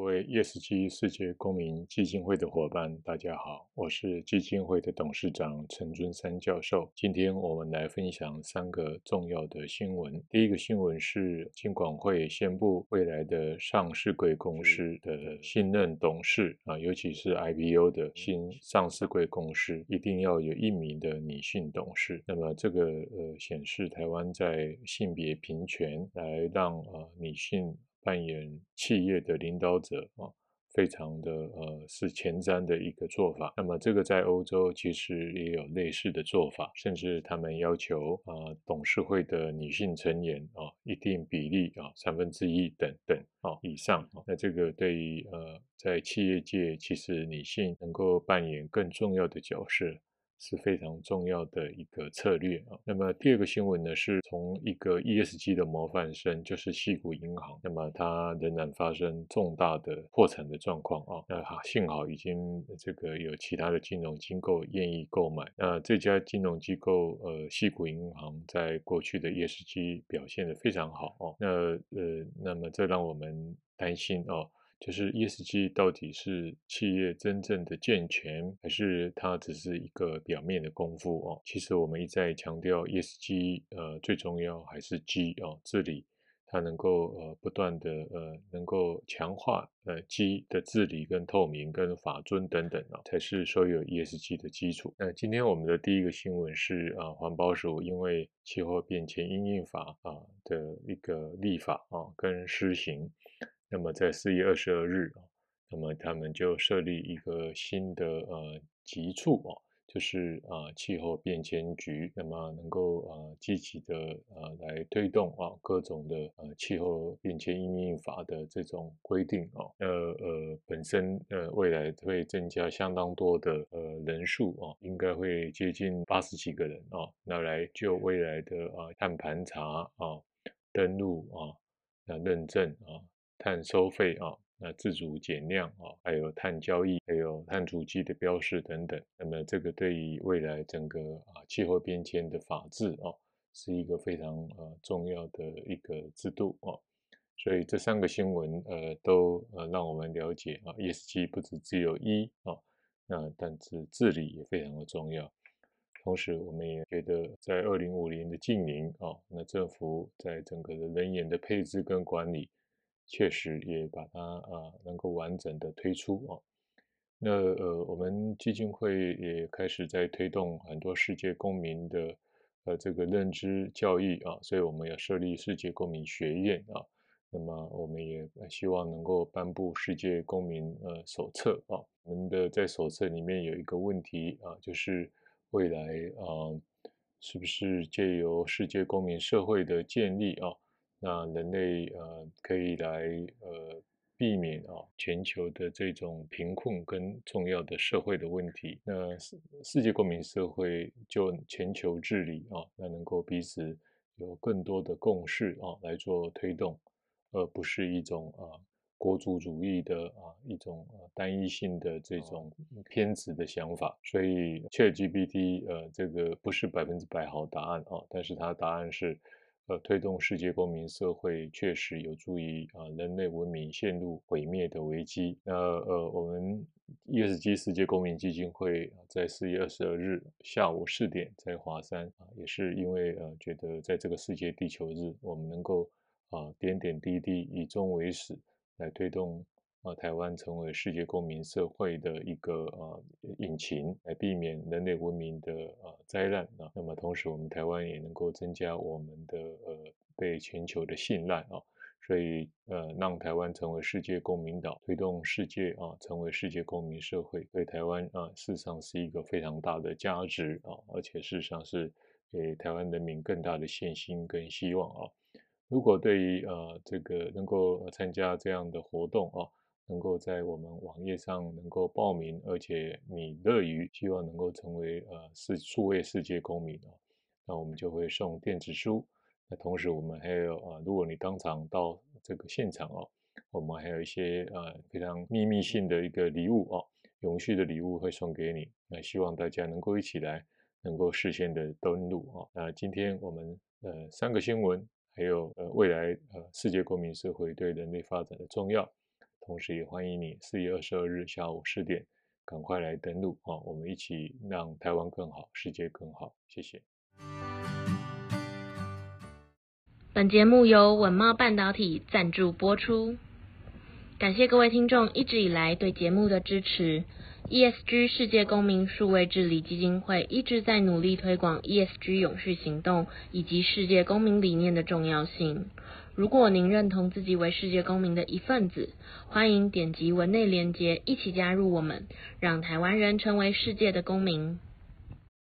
各位 ESG 世界公民基金会的伙伴，大家好，我是基金会的董事长陈尊山教授。今天我们来分享三个重要的新闻。第一个新闻是金管会宣布，未来的上市贵公司的新任董事啊，尤其是 IPO 的新上市贵公司，一定要有一名的女性董事。那么这个呃显示台湾在性别平权，来让呃女性。扮演企业的领导者啊，非常的呃是前瞻的一个做法。那么这个在欧洲其实也有类似的做法，甚至他们要求啊、董事会的女性成员啊一定比例啊三分之一等等啊以上。那这个对于呃在企业界，其实女性能够扮演更重要的角色。是非常重要的一个策略啊。那么第二个新闻呢，是从一个 ESG 的模范生，就是西谷银行，那么它仍然发生重大的破产的状况啊。那幸好已经这个有其他的金融机构愿意购买。那这家金融机构呃，矽谷银行在过去的 ESG 表现得非常好哦。那呃，那么这让我们担心哦。就是 ESG 到底是企业真正的健全，还是它只是一个表面的功夫哦？其实我们一再强调 ESG，呃，最重要还是 G 哦，治理，它能够呃不断的呃能够强化呃 G 的治理跟透明跟法遵等等啊，才是所有 ESG 的基础。那今天我们的第一个新闻是啊，环保署因为气候变迁应应法啊的一个立法啊跟施行。那么在四月二十二日啊，那么他们就设立一个新的呃局处啊，就是啊气候变迁局，那么能够啊积极的啊来推动啊各种的呃气候变迁因应法的这种规定啊，呃呃本身呃未来会增加相当多的呃人数啊，应该会接近八十几个人啊，那来就未来的啊碳盘查啊登录啊那认证啊。碳收费啊，那自主减量啊，还有碳交易，还有碳足迹的标示等等。那么这个对于未来整个啊气候变迁的法治啊，是一个非常呃重要的一个制度啊。所以这三个新闻呃都呃让我们了解啊，ESG 不只只有一啊，那但是治理也非常的重要。同时，我们也觉得在二零五零的净零啊，那政府在整个的人员的配置跟管理。确实也把它啊能够完整的推出啊，那呃我们基金会也开始在推动很多世界公民的呃这个认知教育啊，所以我们要设立世界公民学院啊，那么我们也希望能够颁布世界公民呃手册啊，我们的在手册里面有一个问题啊，就是未来啊是不是借由世界公民社会的建立啊？那人类呃可以来呃避免啊全球的这种贫困跟重要的社会的问题。那世世界公民社会就全球治理啊，那能够彼此有更多的共识啊来做推动，而不是一种啊国族主义的啊一种啊单一性的这种偏执的想法。所以 ChatGPT 呃这个不是百分之百好答案啊，但是它答案是。呃，推动世界公民社会确实有助于啊人类文明陷入毁灭的危机。那呃，我们 ESG 世界公民基金会在四月二十二日下午四点在华山啊，也是因为呃觉得在这个世界地球日，我们能够啊点点滴滴以终为始来推动。啊，台湾成为世界公民社会的一个呃引擎，来避免人类文明的呃灾难啊。那么同时，我们台湾也能够增加我们的呃被全球的信赖啊。所以呃，让台湾成为世界公民岛，推动世界啊成为世界公民社会，对台湾啊事实上是一个非常大的价值啊，而且事实上是给台湾人民更大的信心跟希望啊。如果对于呃这个能够参加这样的活动啊。能够在我们网页上能够报名，而且你乐于希望能够成为呃是数位世界公民啊，那我们就会送电子书。那同时我们还有啊，如果你当场到这个现场哦，我们还有一些呃非常秘密性的一个礼物哦，永续的礼物会送给你。那希望大家能够一起来，能够事先的登录哦。那今天我们呃三个新闻，还有呃未来呃世界公民社会对人类发展的重要。同时也欢迎你四月二十二日下午十点赶快来登录啊，我们一起让台湾更好，世界更好。谢谢。本节目由稳茂半导体赞助播出，感谢各位听众一直以来对节目的支持。ESG 世界公民数位治理基金会一直在努力推广 ESG 永续行动以及世界公民理念的重要性。如果您认同自己为世界公民的一份子，欢迎点击文内链接，一起加入我们，让台湾人成为世界的公民。